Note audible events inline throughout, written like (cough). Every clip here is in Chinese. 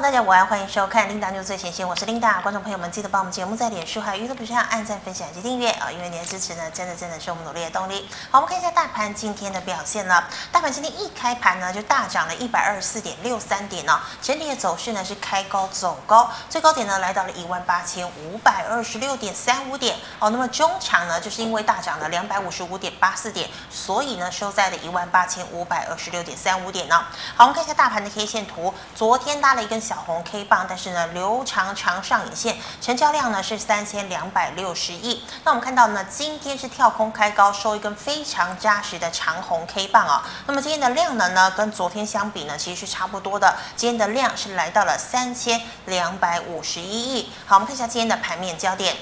大家午安，欢迎收看 Linda 最前线，我是 Linda。观众朋友们，记得帮我们节目在脸书还有 YouTube 上按赞、分享及订阅啊！因为您的支持呢，真的真的是我们努力的动力。好，我们看一下大盘今天的表现呢。大盘今天一开盘呢，就大涨了一百二十四点六三点呢。整体的走势呢是开高走高，最高点呢来到了一万八千五百二十六点三五点哦。那么中场呢，就是因为大涨了两百五十五点八四点，所以呢收在了一万八千五百二十六点三五点呢。好，我们看一下大盘的 K 线图，昨天拉了一根小红 K 棒，但是呢，留长长上影线，成交量呢是三千两百六十亿。那我们看到呢，今天是跳空开高，收一根非常扎实的长红 K 棒啊。那么今天的量能呢，跟昨天相比呢，其实是差不多的。今天的量是来到了三千两百五十一亿。好，我们看一下今天的盘面焦点。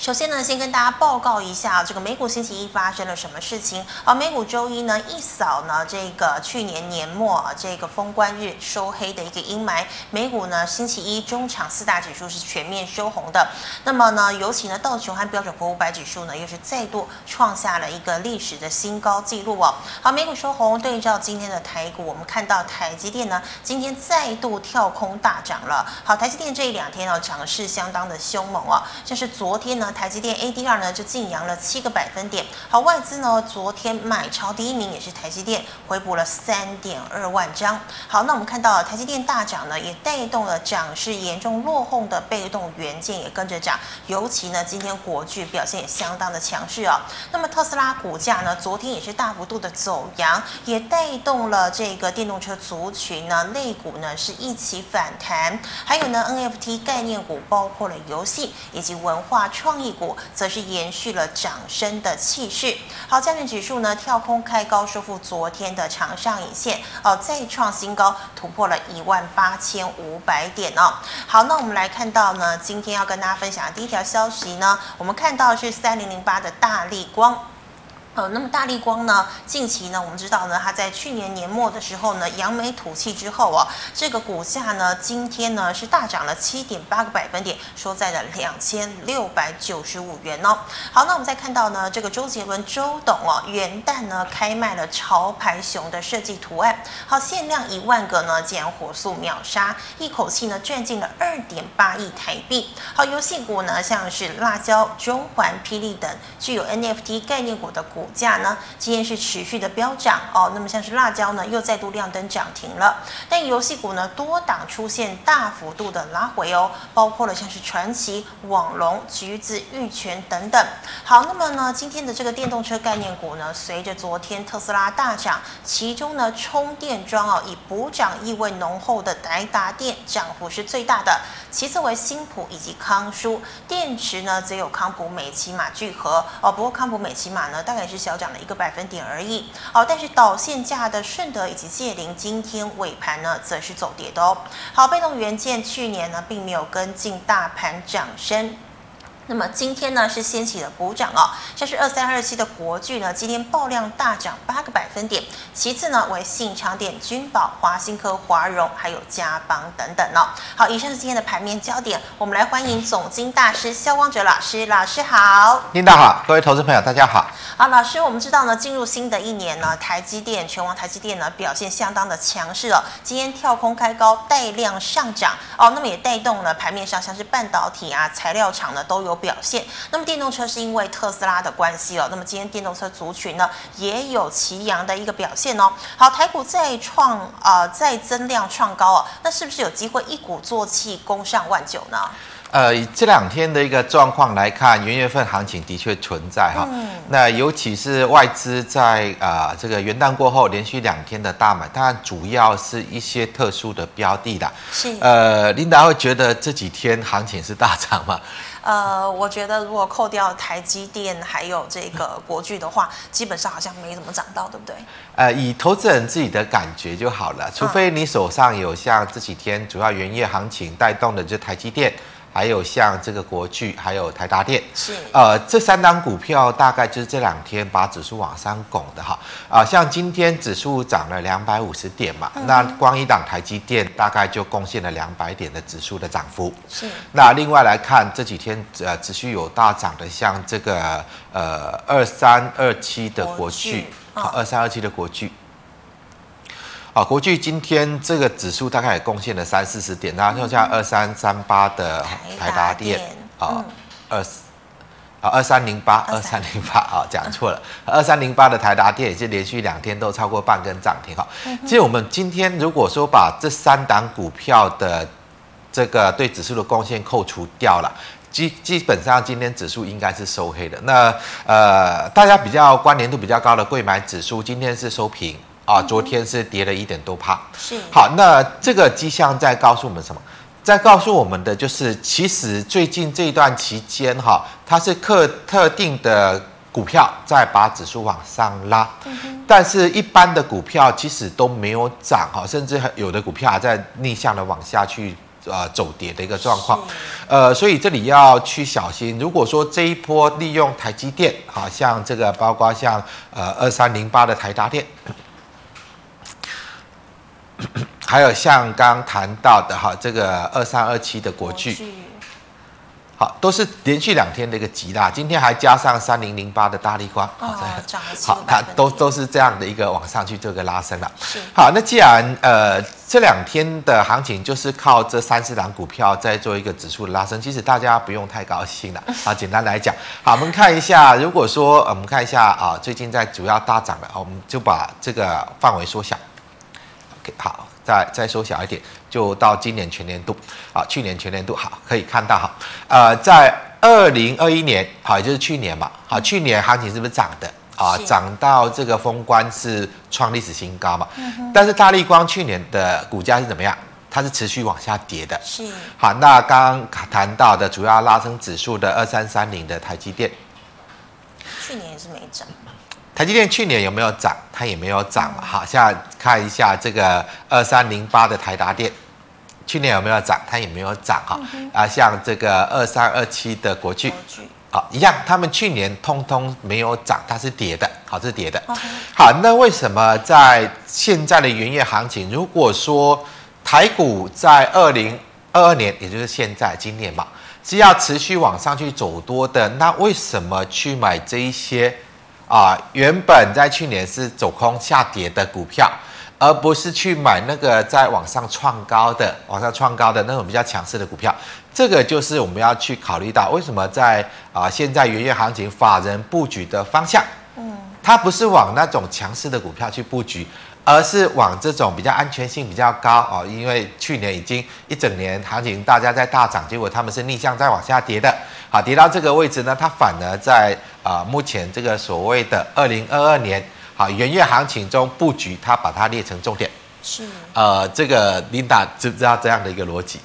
首先呢，先跟大家报告一下这个美股星期一发生了什么事情。而美股周一呢一扫呢这个去年年末啊这个封关日收黑的一个阴霾，美股呢星期一中场四大指数是全面收红的。那么呢，尤其呢道琼和标准普尔五百指数呢又是再度创下了一个历史的新高纪录哦。好，美股收红，对照今天的台股，我们看到台积电呢今天再度跳空大涨了。好，台积电这一两天呢涨势相当的凶猛哦，像是昨天呢。台积电 ADR 呢就净扬了七个百分点。好，外资呢昨天买超第一名也是台积电，回补了三点二万张。好，那我们看到台积电大涨呢，也带动了涨势严重落后的被动元件也跟着涨。尤其呢，今天国巨表现也相当的强势哦。那么特斯拉股价呢，昨天也是大幅度的走扬，也带动了这个电动车族群呢，类股呢是一起反弹。还有呢，NFT 概念股，包括了游戏以及文化创。一股则是延续了涨升的气势。好，加权指数呢跳空开高，收复昨天的长上影线哦，再创新高，突破了一万八千五百点哦。好，那我们来看到呢，今天要跟大家分享的第一条消息呢，我们看到是三零零八的大力光。呃，那么大立光呢，近期呢，我们知道呢，它在去年年末的时候呢，扬眉吐气之后啊，这个股价呢，今天呢是大涨了七点八个百分点，收在了两千六百九十五元哦。好，那我们再看到呢，这个周杰伦周董哦，元旦呢开卖了潮牌熊的设计图案，好，限量一万个呢，竟然火速秒杀，一口气呢赚进了二点八亿台币。好，游戏股呢，像是辣椒、中环、霹雳等具有 NFT 概念股的股。股价呢，今天是持续的飙涨哦。那么像是辣椒呢，又再度亮灯涨停了。但游戏股呢，多档出现大幅度的拉回哦，包括了像是传奇、网龙、橘子、玉泉等等。好，那么呢，今天的这个电动车概念股呢，随着昨天特斯拉大涨，其中呢，充电桩哦，以补涨意味浓厚的来达电涨幅是最大的，其次为新普以及康舒。电池呢，则有康普、美琪玛聚合哦。不过康普、美琪玛呢，大概是小涨了一个百分点而已，好，但是导线价的顺德以及界灵今天尾盘呢，则是走跌的哦。好，被动元件去年呢，并没有跟进大盘涨升。那么今天呢是掀起了补涨哦，像是二三二七的国巨呢，今天爆量大涨八个百分点。其次呢为信长点、君宝、华新科、华荣还有嘉邦等等哦。好，以上是今天的盘面焦点，我们来欢迎总经大师萧光哲老师，老师好。领导好，各位投资朋友大家好。好，老师，我们知道呢，进入新的一年呢，台积电、全网台积电呢表现相当的强势哦，今天跳空开高，带量上涨哦，那么也带动了盘面上像是半导体啊、材料厂呢都有。表现，那么电动车是因为特斯拉的关系哦，那么今天电动车族群呢也有齐扬的一个表现哦。好，台股再创呃再增量创高哦，那是不是有机会一鼓作气攻上万九呢？呃，以这两天的一个状况来看，元月份行情的确存在哈。嗯。那尤其是外资在啊、呃、这个元旦过后连续两天的大买，当然主要是一些特殊的标的啦。是。呃，琳达会觉得这几天行情是大涨吗？呃，我觉得如果扣掉台积电还有这个国巨的话，基本上好像没怎么涨到，对不对？呃，以投资人自己的感觉就好了，除非你手上有像这几天主要原业行情带动的，就台积电。还有像这个国巨，还有台达电，是。呃，这三档股票大概就是这两天把指数往上拱的哈。啊、呃，像今天指数涨了两百五十点嘛，嗯、那光一档台积电大概就贡献了两百点的指数的涨幅。是，那另外来看这几天呃持续有大涨的，像这个呃二三二七的国巨，二三二七的国巨。啊，国巨今天这个指数大概也贡献了三四十点，然后像二三三八的台达电啊，二啊二三零八二三。零八啊，讲错了，二三零八的台达电也是连续两天都超过半根涨停哈。其实我们今天如果说把这三档股票的这个对指数的贡献扣除掉了，基基本上今天指数应该是收黑的。那呃，大家比较关联度比较高的贵买指数今天是收平啊，昨天是跌了一点多趴。是好，那这个迹象在告诉我们什么？在告诉我们的就是，其实最近这一段期间哈，它是特特定的股票在把指数往上拉，但是一般的股票其实都没有涨哈，甚至有的股票还在逆向的往下去。呃，走跌的一个状况，呃，所以这里要去小心。如果说这一波利用台积电，好像这个包括像呃二三零八的台达电，(coughs) 还有像刚谈到的哈这个二三二七的国巨。好，都是连续两天的一个急拉，今天还加上三零零八的大立光，哦，好，它都都是这样的一个往上去这个拉升了。是，好，那既然呃这两天的行情就是靠这三四档股票在做一个指数的拉升，其实大家不用太高兴了。好，(laughs) 简单来讲，好，我们看一下，如果说我们看一下啊，最近在主要大涨的，我们就把这个范围缩小。好。再再缩小一点，就到今年全年度啊，去年全年度好，可以看到哈，呃，在二零二一年好，也就是去年嘛，好，去年行情是不是涨的啊？涨到这个封关是创历史新高嘛？嗯。但是大力光去年的股价是怎么样？它是持续往下跌的。是。好，那刚刚谈到的主要拉升指数的二三三零的台积电，去年也是没涨。台积电去年有没有涨？它也没有涨嘛。好，现在看一下这个二三零八的台达电，去年有没有涨？它也没有涨哈。啊，像这个二三二七的国巨，好一样，他们去年通通没有涨，它是跌的，好，是跌的。好，那为什么在现在的元月行情，如果说台股在二零二二年，也就是现在今年嘛，是要持续往上去走多的，那为什么去买这一些？啊，原本在去年是走空下跌的股票，而不是去买那个在往上创高的、往上创高的那种比较强势的股票。这个就是我们要去考虑到，为什么在啊现在元月行情法人布局的方向，嗯，它不是往那种强势的股票去布局。而是往这种比较安全性比较高哦，因为去年已经一整年行情大家在大涨，结果他们是逆向在往下跌的，好，跌到这个位置呢，它反而在啊、呃、目前这个所谓的二零二二年好元月行情中布局，它把它列成重点。是，呃，这个琳达知不知道这样的一个逻辑？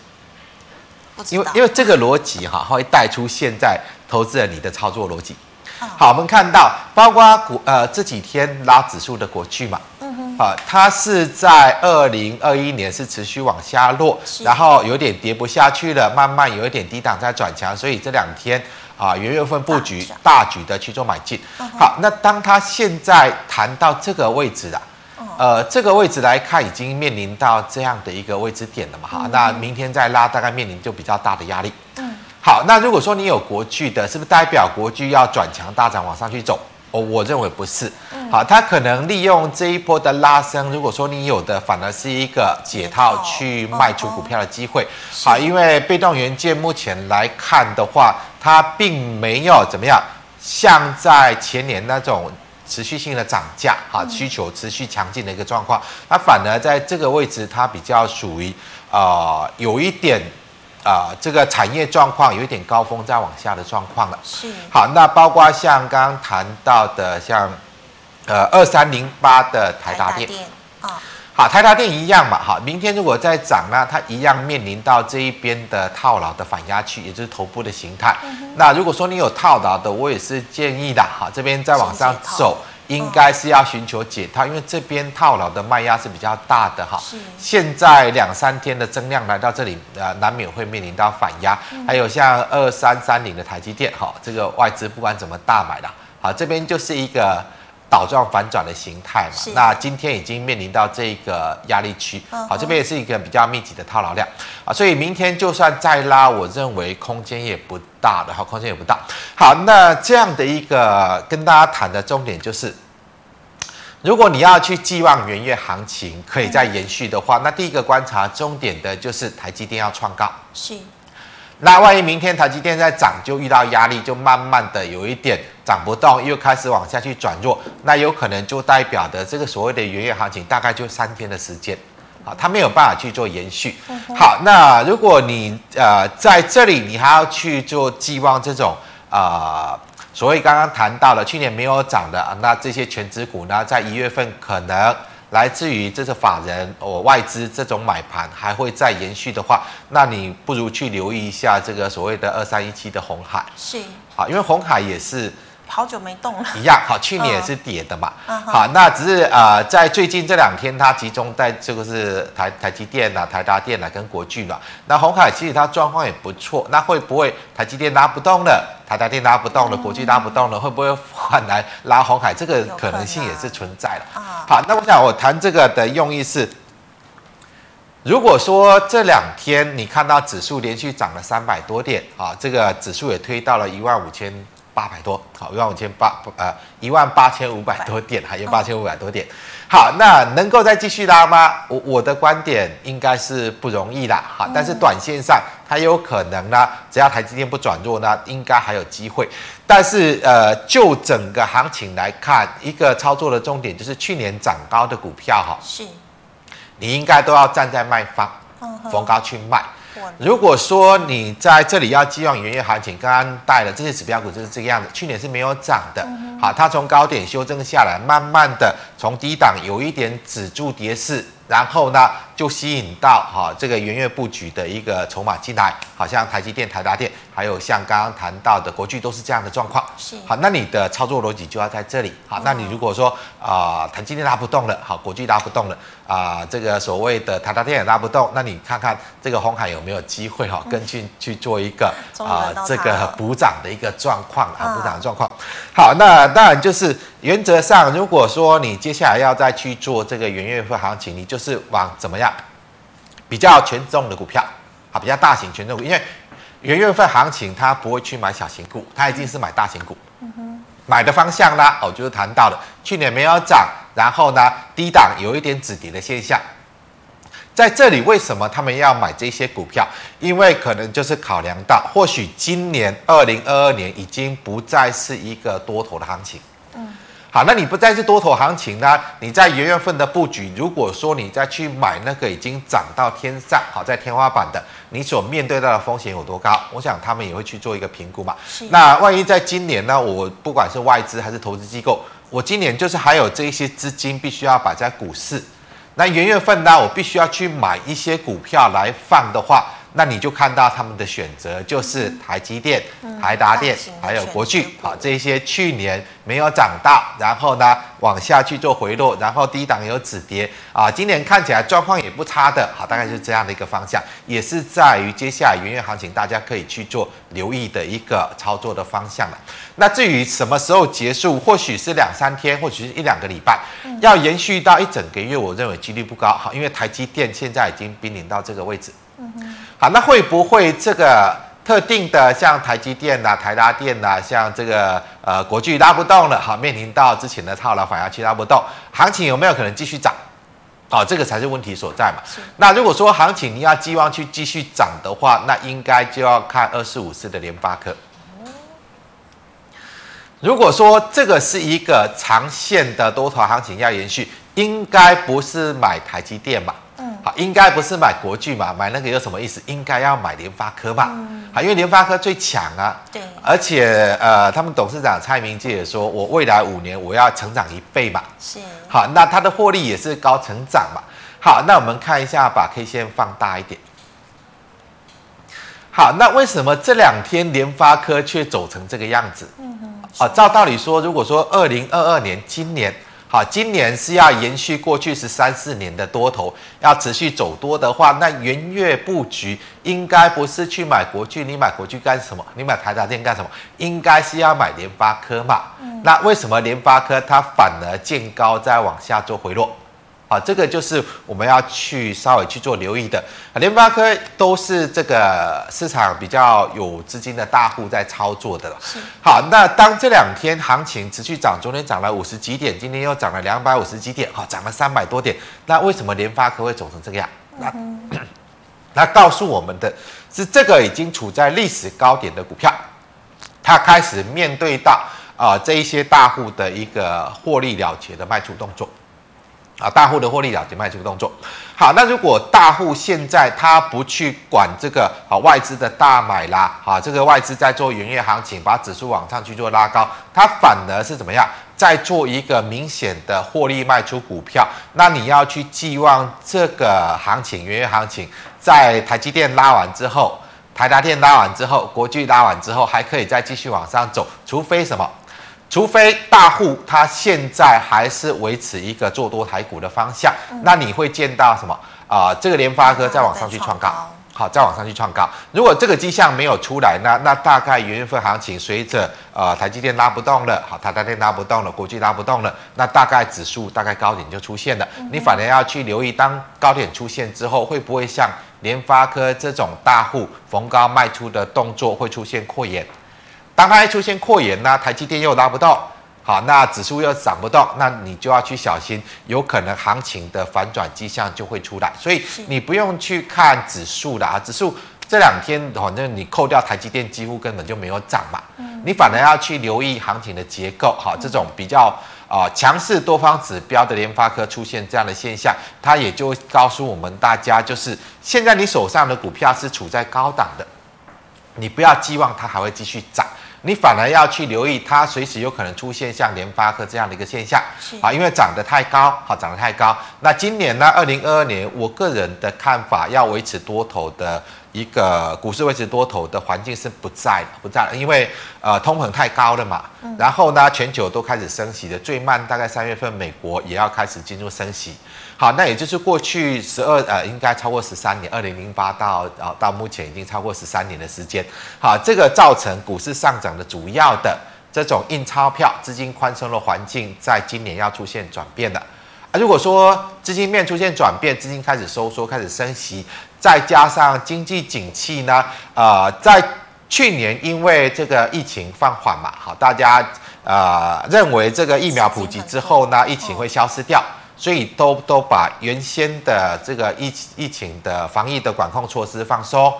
因为因为这个逻辑哈会带出现在投资人你的操作逻辑。好，我们看到包括股呃这几天拉指数的国巨嘛。好，它是在二零二一年是持续往下落，然后有点跌不下去了，慢慢有一点低档在转强，所以这两天啊，元月份布局大举的去做买进。好，那当它现在谈到这个位置了，呃，这个位置来看已经面临到这样的一个位置点了嘛？哈，那明天再拉，大概面临就比较大的压力。嗯，好，那如果说你有国巨的，是不是代表国巨要转强大涨往上去走？我我认为不是，好，他可能利用这一波的拉升，如果说你有的反而是一个解套去卖出股票的机会，好，因为被动元件目前来看的话，它并没有怎么样，像在前年那种持续性的涨价，哈，需求持续强劲的一个状况，它反而在这个位置，它比较属于啊有一点。啊、呃，这个产业状况有一点高峰再往下的状况了。是。好，那包括像刚刚谈到的，像呃二三零八的台达电。啊、哦。好，台达电一样嘛。好，明天如果再涨呢，它一样面临到这一边的套牢的反压区，也就是头部的形态。嗯、那如果说你有套牢的，我也是建议的。好，这边再往上走。应该是要寻求解套，因为这边套牢的卖压是比较大的哈。是。现在两三天的增量来到这里，呃，难免会面临到反压。还有像二三三零的台积电，哈，这个外资不管怎么大买的，好，这边就是一个。倒状反转的形态嘛，那今天已经面临到这个压力区，好，这边也是一个比较密集的套牢量啊，所以明天就算再拉，我认为空间也不大的，好，空间也不大。好，那这样的一个跟大家谈的重点就是，如果你要去寄望元月行情可以再延续的话，嗯、那第一个观察重点的就是台积电要创高。是。那万一明天台积电在涨，就遇到压力，就慢慢的有一点涨不动，又开始往下去转弱，那有可能就代表的这个所谓的元月行情大概就三天的时间，啊，它没有办法去做延续。好，那如果你呃在这里你还要去做寄望这种啊、呃，所谓刚刚谈到了去年没有涨的，那这些全职股呢，在一月份可能。来自于这个法人哦外资这种买盘还会再延续的话，那你不如去留意一下这个所谓的二三一七的红海。是，啊，因为红海也是。好久没动了，一样好，去年也是跌的嘛。嗯、好，那只是呃，在最近这两天，它集中在这个是台台积电啊、台达电啊跟国巨嘛。那红海其实它状况也不错，那会不会台积电拉不动了，台达电拉不动了，国巨拉不动了，会不会换来拉红海？这个可能性也是存在的。啊、好，那我想我谈这个的用意是，如果说这两天你看到指数连续涨了三百多点啊，这个指数也推到了一万五千。八百多，好，一万五千八，呃，一万八千五百多点，还有八千五百多点，好，那能够再继续拉吗？我我的观点应该是不容易啦，好，但是短线上它有可能呢，只要台积电不转弱呢，应该还有机会。但是呃，就整个行情来看，一个操作的重点就是去年涨高的股票哈，是，你应该都要站在卖方，逢高去卖。如果说你在这里要寄望元月行情，刚刚带的这些指标股就是这个样子，去年是没有涨的，好，它从高点修正下来，慢慢的从低档有一点止住跌势。然后呢，就吸引到哈这个元月布局的一个筹码进来，好像台积电、台达电，还有像刚刚谈到的国巨，都是这样的状况。是好，那你的操作逻辑就要在这里。好，那你如果说啊、呃，台积电拉不动了，好，国巨拉不动了，啊、呃，这个所谓的台达电也拉不动，那你看看这个红海有没有机会哈，跟进去做一个啊、呃、这个补涨的一个状况啊，补涨的状况。好，那当然就是原则上，如果说你接下来要再去做这个元月份行情，你就。是往怎么样比较权重的股票啊，比较大型权重股，因为元月份行情他不会去买小型股，他一定是买大型股。嗯哼，买的方向呢，哦，就是谈到了去年没有涨，然后呢低档有一点止跌的现象，在这里为什么他们要买这些股票？因为可能就是考量到，或许今年二零二二年已经不再是一个多头的行情。嗯。好，那你不再是多头行情呢？你在元月份的布局，如果说你再去买那个已经涨到天上，好，在天花板的，你所面对到的风险有多高？我想他们也会去做一个评估嘛。那万一在今年呢？我不管是外资还是投资机构，我今年就是还有这一些资金必须要摆在股市，那元月份呢，我必须要去买一些股票来放的话。那你就看到他们的选择就是台积电、嗯、台达电，还有国巨啊，这些去年没有涨到，然后呢往下去做回落，然后低档有止跌啊，今年看起来状况也不差的，好，大概是这样的一个方向，也是在于接下来元月行情大家可以去做留意的一个操作的方向了。那至于什么时候结束，或许是两三天，或许是一两个礼拜，要延续到一整个月，我认为几率不高，好，因为台积电现在已经濒临到这个位置。嗯哼，好，那会不会这个特定的像台积电呐、啊、台达电呐、啊，像这个呃国巨拉不动了，好，面临到之前的套牢反压区拉不动，行情有没有可能继续涨？好，这个才是问题所在嘛。是。那如果说行情你要寄望去继续涨的话，那应该就要看二四五四的联发科。如果说这个是一个长线的多头行情要延续，应该不是买台积电嘛？好，应该不是买国巨嘛？买那个有什么意思？应该要买联发科嘛？好，因为联发科最强啊。对。而且呃，他们董事长蔡明介也说，我未来五年我要成长一倍嘛。是。好，那它的获利也是高成长嘛。好，那我们看一下，把 K 线放大一点。好，那为什么这两天联发科却走成这个样子？嗯哼。啊，照道理说，如果说二零二二年今年。好，今年是要延续过去十三四年的多头，要持续走多的话，那元月布局应该不是去买国巨，你买国巨干什么？你买台达电干什么？应该是要买联发科嘛。嗯、那为什么联发科它反而见高再往下做回落？好，这个就是我们要去稍微去做留意的。联发科都是这个市场比较有资金的大户在操作的了。好，那当这两天行情持续涨，昨天涨了五十几点，今天又涨了两百五十几点，好，涨了三百多点。那为什么联发科会走成这个样？那、嗯、(clears throat) 那告诉我们的是，这个已经处在历史高点的股票，它开始面对到啊、呃、这一些大户的一个获利了结的卖出动作。啊，大户的获利了结卖出动作。好，那如果大户现在他不去管这个啊外资的大买啦，啊这个外资在做元月行情，把指数往上去做拉高，他反而是怎么样，在做一个明显的获利卖出股票。那你要去寄望这个行情元月行情，在台积电拉完之后，台达电拉完之后，国巨拉完之后，还可以再继续往上走，除非什么？除非大户他现在还是维持一个做多台股的方向，嗯、那你会见到什么啊、呃？这个联发科再往上去创高，好，再往上去创高。如果这个迹象没有出来，那那大概元月份行情随着呃台积电拉不动了，好，台积电拉不动了，国际拉不动了，那大概指数大概高点就出现了。嗯、你反而要去留意，当高点出现之后，会不会像联发科这种大户逢高卖出的动作会出现扩延？当它一出现扩延呢，台积电又拉不到，好，那指数又涨不到，那你就要去小心，有可能行情的反转迹象就会出来。所以你不用去看指数的啊，指数这两天反正你扣掉台积电，几乎根本就没有涨嘛。你反而要去留意行情的结构，好，这种比较啊强势多方指标的联发科出现这样的现象，它也就告诉我们大家，就是现在你手上的股票是处在高档的，你不要寄望它还会继续涨。你反而要去留意，它随时有可能出现像联发科这样的一个现象，啊，因为涨得太高，好，涨得太高。那今年呢，二零二二年，我个人的看法，要维持多头的一个股市维持多头的环境是不在的，不在了，因为呃，通膨太高了嘛。然后呢，全球都开始升息的，最慢大概三月份，美国也要开始进入升息。好，那也就是过去十二呃，应该超过十三年，二零零八到呃到目前已经超过十三年的时间。好，这个造成股市上涨的主要的这种印钞票、资金宽松的环境，在今年要出现转变了。啊，如果说资金面出现转变，资金开始收缩、开始升息，再加上经济景气呢，呃，在去年因为这个疫情放缓嘛，好，大家呃认为这个疫苗普及之后呢，疫情会消失掉。所以都都把原先的这个疫疫情的防疫的管控措施放松，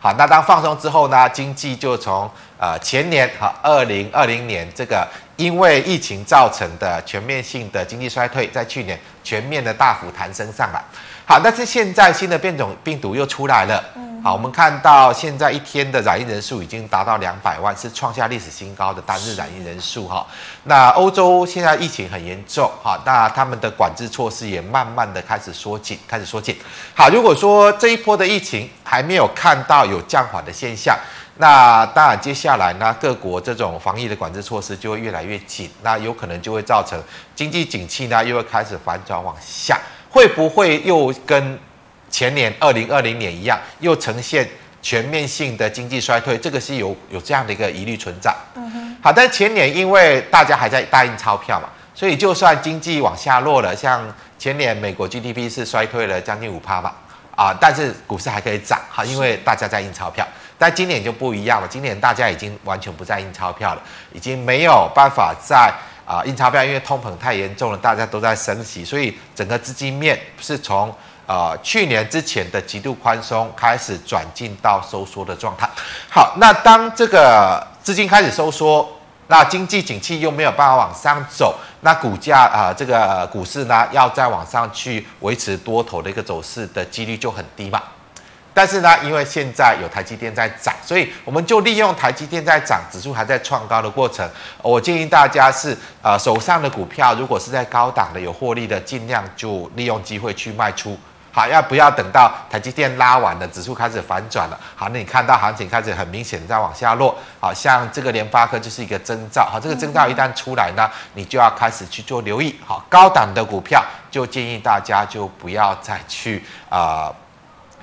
好，那当放松之后呢，经济就从呃前年和二零二零年这个因为疫情造成的全面性的经济衰退，在去年全面的大幅弹升上来，好，但是现在新的变种病毒又出来了。好，我们看到现在一天的染疫人数已经达到两百万，是创下历史新高的单日染疫人数哈。那欧洲现在疫情很严重哈，那他们的管制措施也慢慢的开始缩紧，开始缩紧。好，如果说这一波的疫情还没有看到有降缓的现象，那当然接下来呢，各国这种防疫的管制措施就会越来越紧，那有可能就会造成经济景气呢又会开始反转往下，会不会又跟？前年二零二零年一样，又呈现全面性的经济衰退，这个是有有这样的一个疑虑存在。嗯哼。好，但前年因为大家还在大印钞票嘛，所以就算经济往下落了，像前年美国 GDP 是衰退了将近五趴嘛，啊，但是股市还可以涨，哈，因为大家在印钞票。但今年就不一样了，今年大家已经完全不再印钞票了，已经没有办法再啊印钞票，因为通膨太严重了，大家都在升息，所以整个资金面是从。呃，去年之前的极度宽松开始转进到收缩的状态。好，那当这个资金开始收缩，那经济景气又没有办法往上走，那股价啊、这个股市呢，要再往上去维持多头的一个走势的几率就很低嘛。但是呢，因为现在有台积电在涨，所以我们就利用台积电在涨，指数还在创高的过程。我建议大家是呃手上的股票，如果是在高档的有获利的，尽量就利用机会去卖出。好，要不要等到台积电拉完了，指数开始反转了？好，那你看到行情开始很明显的在往下落。好，像这个联发科就是一个征兆。好，这个征兆一旦出来呢，你就要开始去做留意。好，高档的股票就建议大家就不要再去啊、呃、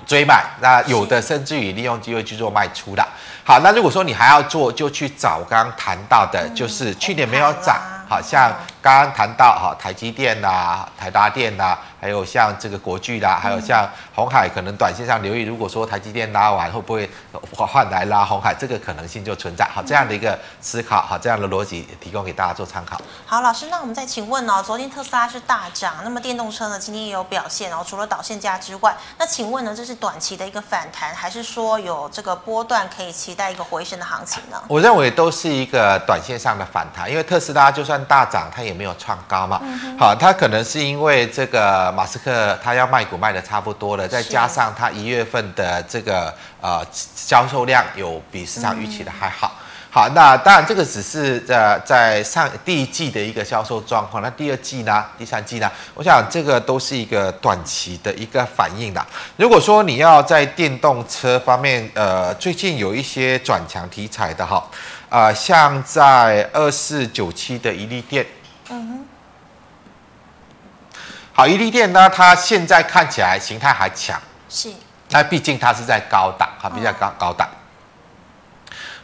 追买。那有的甚至于利用机会去做卖出的。好，那如果说你还要做，就去找我刚刚谈到的，就是去年没有涨。好像刚刚谈到哈台积电呐、台达电呐，还有像这个国巨啦，还有像红海，可能短线上留意，如果说台积电拉完会不会换来拉红海，这个可能性就存在。好，这样的一个思考，好，这样的逻辑提供给大家做参考。好，老师，那我们再请问哦，昨天特斯拉是大涨，那么电动车呢，今天也有表现哦，除了导线价之外，那请问呢，这是短期的一个反弹，还是说有这个波段可以期待一个回升的行情呢？我认为都是一个短线上的反弹，因为特斯拉就算大涨，它也没有创高嘛。嗯、好，它可能是因为这个马斯克他要卖股卖的差不多了，再加上他一月份的这个呃销售量有比市场预期的还好。嗯好，那当然这个只是在在上第一季的一个销售状况。那第二季呢？第三季呢？我想这个都是一个短期的一个反应啦。如果说你要在电动车方面，呃，最近有一些转强题材的哈，啊、呃，像在二四九七的一利电，嗯哼，好，伊利店呢，它现在看起来形态还强，是，那毕竟它是在高档，哈，比较高高档。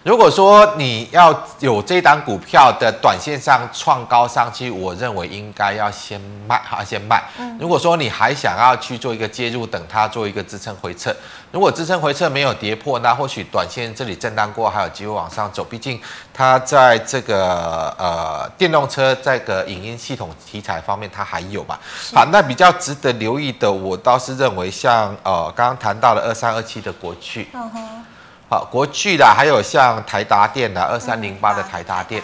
如果说你要有这档股票的短线上创高上去，我认为应该要先卖，哈，先卖。如果说你还想要去做一个介入，等它做一个支撑回撤，如果支撑回撤没有跌破，那或许短线这里震荡过还有机会往上走。毕竟它在这个呃电动车这个影音系统题材方面，它还有嘛？好，那比较值得留意的，我倒是认为像呃刚刚谈到了二三二七的国巨。好，国巨的，还有像台达电的二三零八的台达电，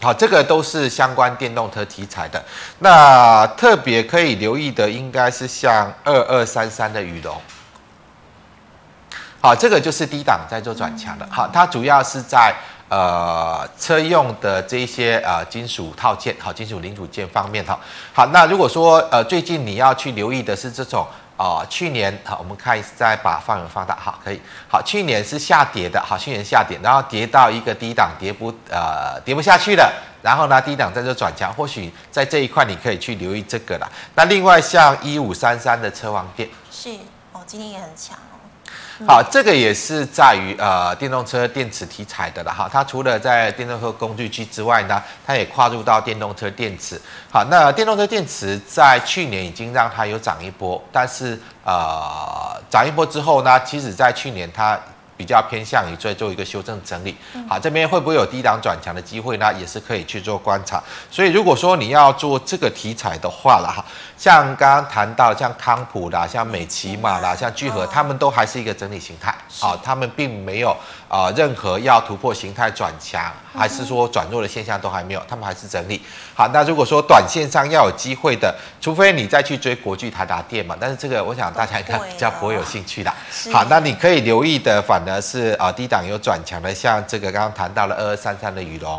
好，这个都是相关电动车题材的。那特别可以留意的，应该是像二二三三的裕隆。好，这个就是低档在做转强的。好，它主要是在呃车用的这些呃金属套件，好，金属零组件方面哈。好，那如果说呃最近你要去留意的是这种。哦，去年好，我们看再把范围放大，好，可以，好，去年是下跌的，好，去年下跌，然后跌到一个低档，跌不呃跌不下去了，然后呢低档在这转强，或许在这一块你可以去留意这个了。那另外像一五三三的车王店是哦，今天也很强。好，这个也是在于呃电动车电池题材的了哈。它除了在电动车工具机之外呢，它也跨入到电动车电池。好，那电动车电池在去年已经让它有涨一波，但是呃涨一波之后呢，其实在去年它。比较偏向于在做一个修正整理，好，这边会不会有低档转强的机会呢？也是可以去做观察。所以如果说你要做这个题材的话了哈，像刚刚谈到像康普啦、像美琪玛啦、像聚合，他们都还是一个整理形态，好，他们并没有啊任何要突破形态转强，还是说转弱的现象都还没有，他们还是整理。好，那如果说短线上要有机会的，除非你再去追国巨、台达电嘛，但是这个我想大家应该比较不会有兴趣的。(laughs) 好，那你可以留意的，反而是啊低档有转强的，像这个刚刚谈到了二二三三的裕隆，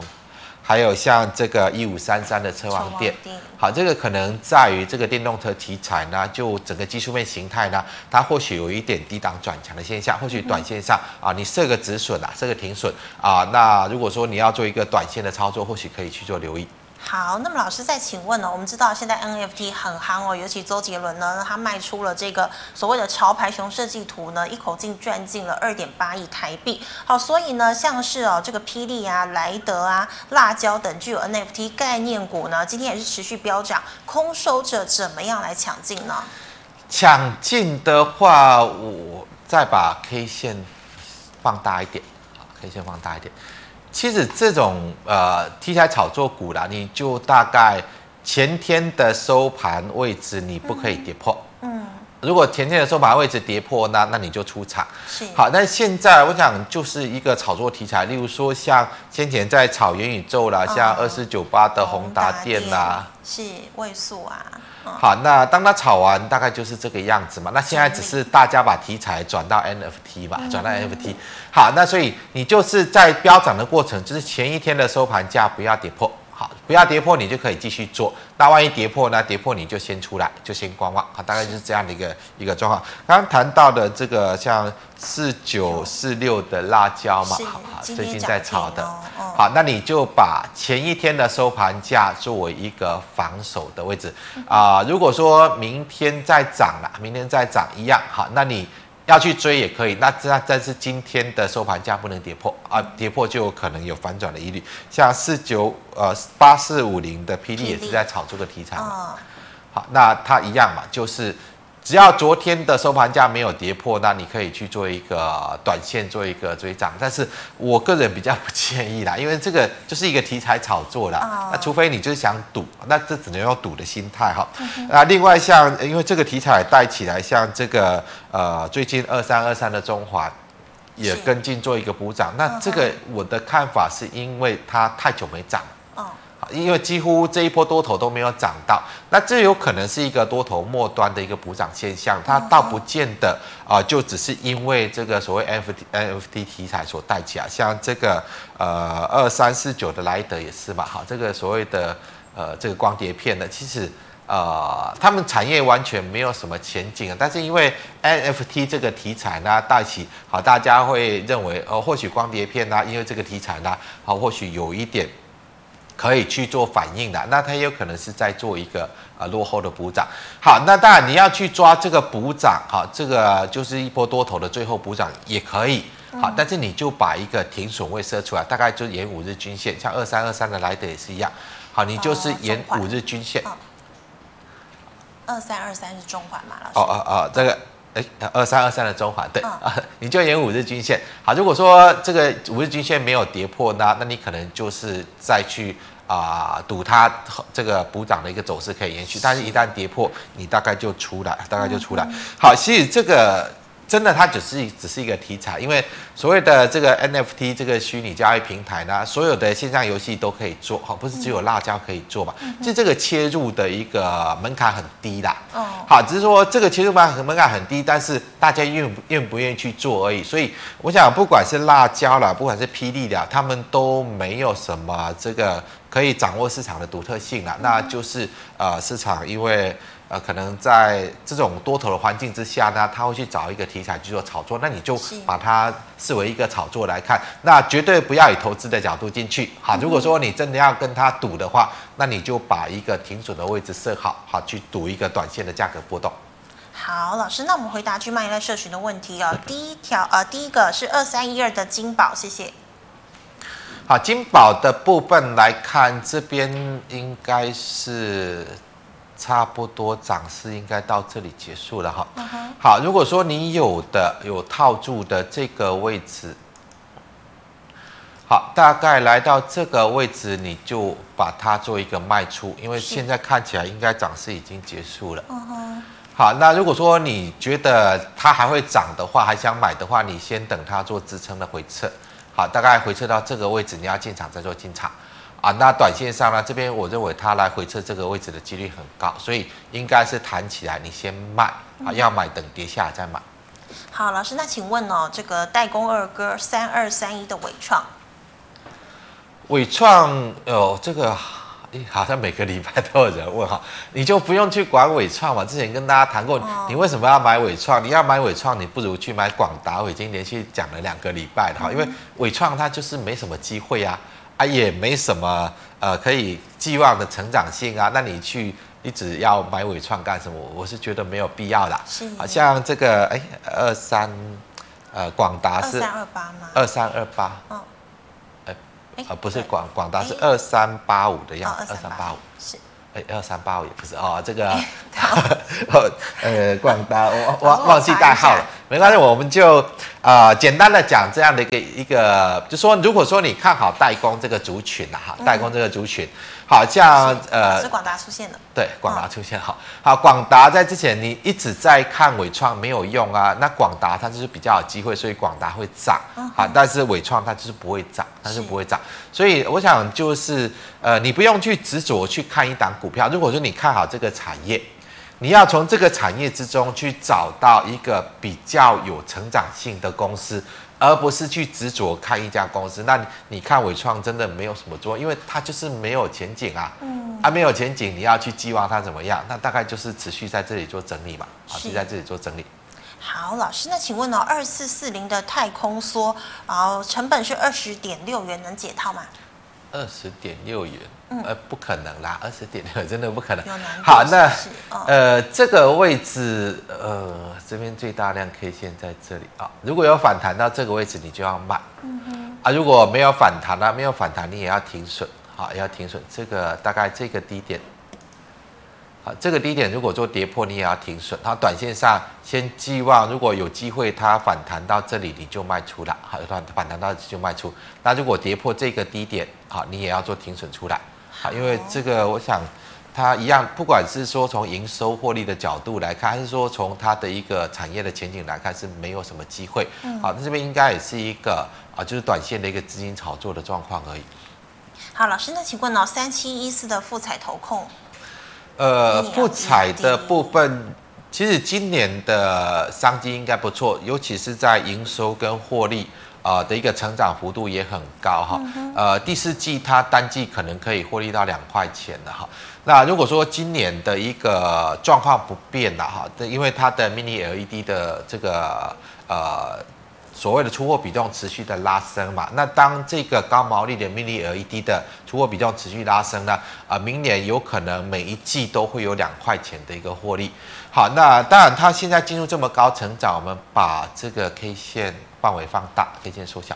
还有像这个一五三三的车王店。好，这个可能在于这个电动车题材呢，就整个技术面形态呢，它或许有一点低档转强的现象，或许短线上啊，你设个止损啊，设个停损啊，那如果说你要做一个短线的操作，或许可以去做留意。好，那么老师再请问呢？我们知道现在 NFT 很夯哦，尤其周杰伦呢，他卖出了这个所谓的潮牌熊设计图呢，一口气赚进了二点八亿台币。好，所以呢，像是哦这个霹雳啊、莱德啊、辣椒等具有 NFT 概念股呢，今天也是持续飙涨。空手者怎么样来抢进呢？抢进的话，我再把 K 线放大一点，好，K 线放大一点。其实这种呃题材炒作股啦，你就大概前天的收盘位置你不可以跌破。嗯，如果前天的收盘位置跌破，那那你就出场。是。好，那现在我想就是一个炒作题材，例如说像先前在炒元宇宙啦，像二四九八的宏达电啦，是位数啊。好，那当它炒完，大概就是这个样子嘛。那现在只是大家把题材转到 NFT 吧，转到 NFT。好，那所以你就是在飙涨的过程，就是前一天的收盘价不要跌破。好，不要跌破，你就可以继续做。那万一跌破呢？跌破你就先出来，就先观望。好，大概就是这样的一个一个状况。刚刚谈到的这个像四九四六的辣椒嘛，好，好，最近在炒的。好，那你就把前一天的收盘价作为一个防守的位置啊、呃。如果说明天再涨了，明天再涨一样，好，那你。要去追也可以，那这但是今天的收盘价不能跌破啊，跌破就有可能有反转的疑虑。像四九呃八四五零的霹雳也是在炒这个题材嘛。好，那它一样嘛，就是。只要昨天的收盘价没有跌破，那你可以去做一个短线做一个追涨，但是我个人比较不建议啦，(laughs) 因为这个就是一个题材炒作啦。Oh. 那除非你就是想赌，那这只能用赌的心态哈。那另外像因为这个题材带起来，像这个呃最近二三二三的中环也跟进做一个补涨，那这个我的看法是因为它太久没涨。因为几乎这一波多头都没有涨到，那这有可能是一个多头末端的一个补涨现象，它倒不见得啊、就只是因为这个所谓 NFT NFT 题材所带起来，像这个呃二三四九的莱德也是嘛，哈，这个所谓的呃这个光碟片的，其实呃他们产业完全没有什么前景啊，但是因为 NFT 这个题材呢带起，好，大家会认为呃或许光碟片呢，因为这个题材呢，好，或许有一点。可以去做反应的，那它也有可能是在做一个呃落后的补涨。好，那当然你要去抓这个补涨，哈，这个就是一波多头的最后补涨也可以。好，但是你就把一个停损位设出来，大概就沿五日均线，像二三二三的来的也是一样。好，你就是沿五日均线。二三二三是中环嘛，老师？哦哦哦，这个。哎，二三二三的中环，对啊，嗯、(laughs) 你就沿五日均线。好，如果说这个五日均线没有跌破呢，那你可能就是再去啊赌它这个补涨的一个走势可以延续。但是，一旦跌破，你大概就出来，大概就出来。嗯、好，其实这个。真的，它只是只是一个题材，因为所谓的这个 NFT 这个虚拟交易平台呢，所有的线上游戏都可以做，好，不是只有辣椒可以做嘛？就这个切入的一个门槛很低啦。哦，好，只是说这个切入门槛门槛很低，但是大家愿愿不愿意去做而已。所以我想，不管是辣椒啦，不管是霹雳啦，他们都没有什么这个可以掌握市场的独特性了。那就是呃，市场因为。呃，可能在这种多头的环境之下呢，他会去找一个题材去做炒作，那你就把它视为一个炒作来看，那绝对不要以投资的角度进去。好，如果说你真的要跟他赌的话，那你就把一个停损的位置设好，好去赌一个短线的价格波动。好，老师，那我们回答去卖一社群的问题哦。第一条，呃，第一个是二三一二的金宝，谢谢。好，金宝的部分来看，这边应该是。差不多涨势应该到这里结束了哈。好，如果说你有的有套住的这个位置，好，大概来到这个位置，你就把它做一个卖出，因为现在看起来应该涨势已经结束了。好，那如果说你觉得它还会涨的话，还想买的话，你先等它做支撑的回撤。好，大概回撤到这个位置，你要进场再做进场。啊，那短线上呢，这边我认为它来回撤这个位置的几率很高，所以应该是弹起来你先卖啊，要买等跌下来再买。好，老师，那请问哦，这个代工二哥三二三一的伟创，伟创有，这个好像每个礼拜都有人问哈，(laughs) 你就不用去管纬创嘛。之前跟大家谈过，你为什么要买纬创？你要买纬创，你不如去买广达。我已经连续讲了两个礼拜了哈，因为纬创它就是没什么机会啊。啊，也没什么呃可以寄望的成长性啊，那你去一直要买纬创干什么？我是觉得没有必要啦。是，好像这个哎二三呃广达是二三二八吗？二三二八。哦。哎，呃不是广广达是二三八五的样子，二三八五是。哎，二三八五也不是哦，这个，(laughs) 呃，广达我忘 (laughs) 忘记代号了，没关系，我们就啊、呃、简单的讲这样的一个一个，就说如果说你看好代工这个族群啊哈，代工这个族群。嗯好像呃，是广达出现的，对，广达出现好，好，广达在之前你一直在看伟创没有用啊，那广达它就是比较有机会，所以广达会涨，好，但是伟创它就是不会涨，它是不会涨，所以我想就是呃，你不用去执着去看一档股票，如果说你看好这个产业，你要从这个产业之中去找到一个比较有成长性的公司。而不是去执着看一家公司，那你看伟创真的没有什么做，因为它就是没有前景啊。嗯，啊没有前景，你要去寄望它怎么样？那大概就是持续在这里做整理嘛，啊，就在这里做整理。好，老师，那请问呢、哦，二四四零的太空梭，然后成本是二十点六元，能解套吗？二十点六元。呃，不可能啦，二十点六真的不可能。好，那呃，这个位置，呃，这边最大量 K 线在这里啊。如果有反弹到这个位置，你就要卖。嗯哼。啊，如果没有反弹呢？没有反弹，你也要停损。好，也要停损。这个大概这个低点，啊，这个低点如果做跌破，你也要停损。它短线上先寄望，如果有机会它反弹到这里，你就卖出了。好，反反弹到这里就卖出。那如果跌破这个低点，好，你也要做停损出来。好，因为这个我想它一样，不管是说从营收获利的角度来看，还是说从它的一个产业的前景来看，是没有什么机会。好，那这边应该也是一个啊，就是短线的一个资金炒作的状况而已。好，老师，那请问哦，三七一四的富采投控。呃，富采的部分，其实今年的商机应该不错，尤其是在营收跟获利啊、呃、的一个成长幅度也很高哈。呃，第四季它单季可能可以获利到两块钱的哈。那如果说今年的一个状况不变了哈，因为它的 Mini LED 的这个呃。所谓的出货比重持续的拉升嘛，那当这个高毛利的 Mini LED 的出货比重持续拉升呢，啊、呃，明年有可能每一季都会有两块钱的一个获利。好，那当然它现在进入这么高成长，我们把这个 K 线范围放大可以先缩小。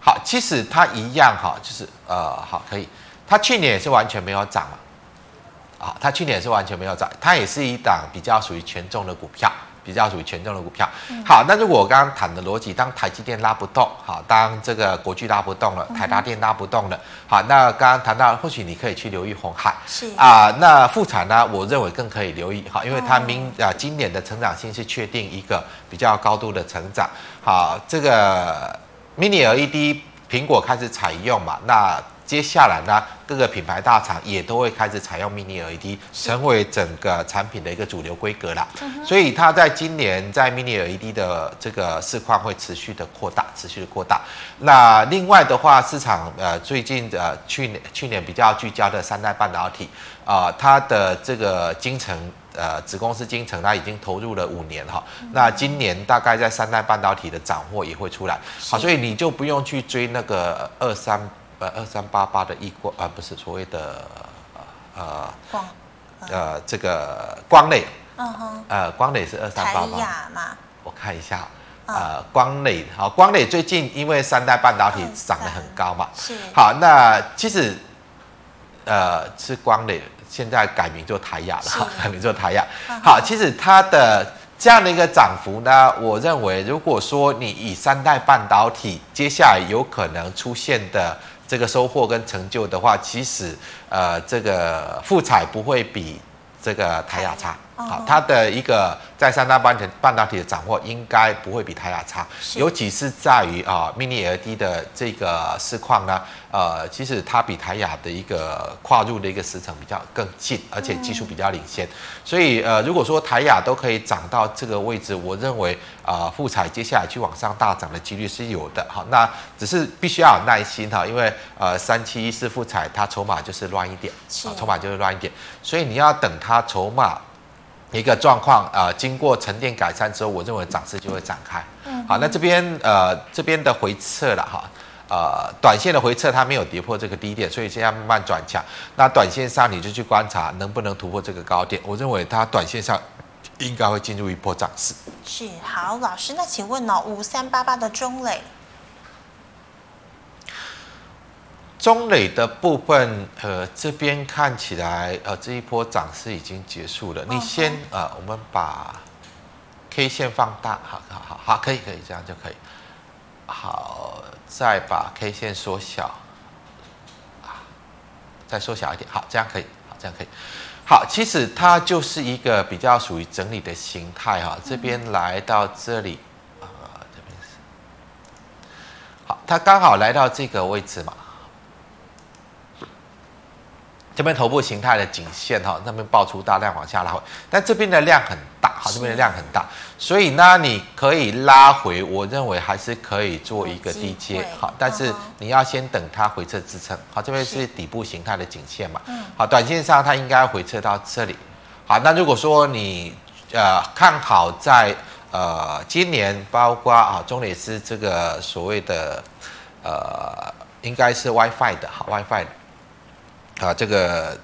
好，其实它一样哈，就是呃，好可以，它去年也是完全没有涨嘛，啊，它去年也是完全没有涨，它也是一档比较属于权重的股票。比较属于权重的股票。好，那如果我刚刚谈的逻辑，当台积电拉不动，好，当这个国巨拉不动了，台达电拉不动了，好，那刚刚谈到，或许你可以去留意红海，是啊，那富产呢，我认为更可以留意，好，因为它明啊今年的成长性是确定一个比较高度的成长，好，这个 Mini LED 苹果开始采用嘛，那。接下来呢，各个品牌大厂也都会开始采用 Mini LED，成为整个产品的一个主流规格了。所以它在今年在 Mini LED 的这个市况会持续的扩大，持续的扩大。那另外的话，市场呃最近呃去年去年比较聚焦的三代半导体啊、呃，它的这个精成呃子公司精成，它已经投入了五年哈。那今年大概在三代半导体的涨货也会出来，好，所以你就不用去追那个二三。呃，二三八八的亿光啊，不是所谓的呃光，呃这个光磊，嗯哼，呃光磊是二三八八，我看一下，呃光磊，好光磊最近因为三代半导体涨得很高嘛，是，好那其实呃是光磊，现在改名做台亚了，(laughs) 改名做台亚，好，其实它的这样的一个涨幅呢，我认为如果说你以三代半导体接下来有可能出现的。这个收获跟成就的话，其实呃，这个富彩不会比这个台亚差。好，它的一个在三大半体半导体的掌握应该不会比台亚差，尤其是在于啊 Mini LED 的这个市况呢，呃，其实它比台亚的一个跨入的一个时程比较更近，而且技术比较领先，所以呃，如果说台亚都可以涨到这个位置，我认为啊，富采接下来去往上大涨的几率是有的。好，那只是必须要有耐心哈，因为呃，三七一四富彩它筹码就是乱一点，啊，筹码就是乱一点，所以你要等它筹码。一个状况啊、呃，经过沉淀改善之后，我认为涨势就会展开。嗯，好，那这边呃这边的回撤了哈，呃短线的回撤它没有跌破这个低点，所以现在慢慢转强。那短线上你就去观察能不能突破这个高点，我认为它短线上应该会进入一波涨势。是，好，老师，那请问哦，五三八八的中磊。中磊的部分，呃，这边看起来，呃，这一波涨势已经结束了。你先，呃，我们把 K 线放大，好好好好，可以可以，这样就可以。好，再把 K 线缩小，啊，再缩小一点，好，这样可以，好，这样可以。好，其实它就是一个比较属于整理的形态哈。这边来到这里，啊，这边是，好，它刚好来到这个位置嘛。这边头部形态的颈线哈，那边爆出大量往下拉回，但这边的量很大哈，这边的量很大，所以呢，你可以拉回，我认为还是可以做一个低阶。好，但是你要先等它回撤支撑好，这边是底部形态的颈线嘛，好，短线上它应该回撤到这里，好，那如果说你呃看好在呃今年包括啊中磊是这个所谓的呃应该是 WiFi 的好 WiFi 的。啊，这个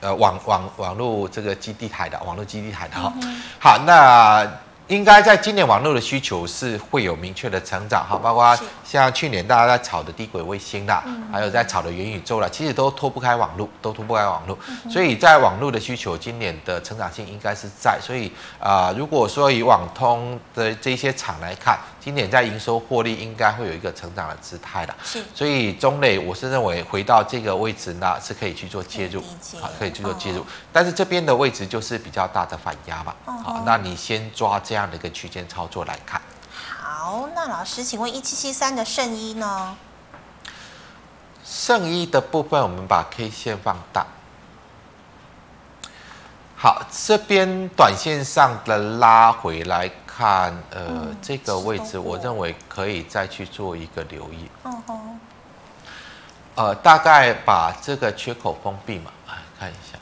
呃网网网络这个基地台的网络基地台的哈，好，那应该在今年网络的需求是会有明确的成长，哈，包括像去年大家在炒的低轨卫星啦，还有在炒的元宇宙啦，其实都脱不开网络，都脱不开网络，所以在网络的需求今年的成长性应该是在，所以啊、呃，如果说以网通的这些厂来看，今年在营收获利应该会有一个成长的姿态的，是，所以中磊我是认为回到这个位置呢是可以去做介入，好，可以去做介入，但是这边的位置就是比较大的反压嘛，好，那你先抓这样的一个区间操作来看。好，那老师，请问一七七三的圣一呢？圣一的部分，我们把 K 线放大。好，这边短线上的拉回来看，呃，嗯、这个位置我认为可以再去做一个留意。嗯哼。呃，大概把这个缺口封闭嘛，啊看一下。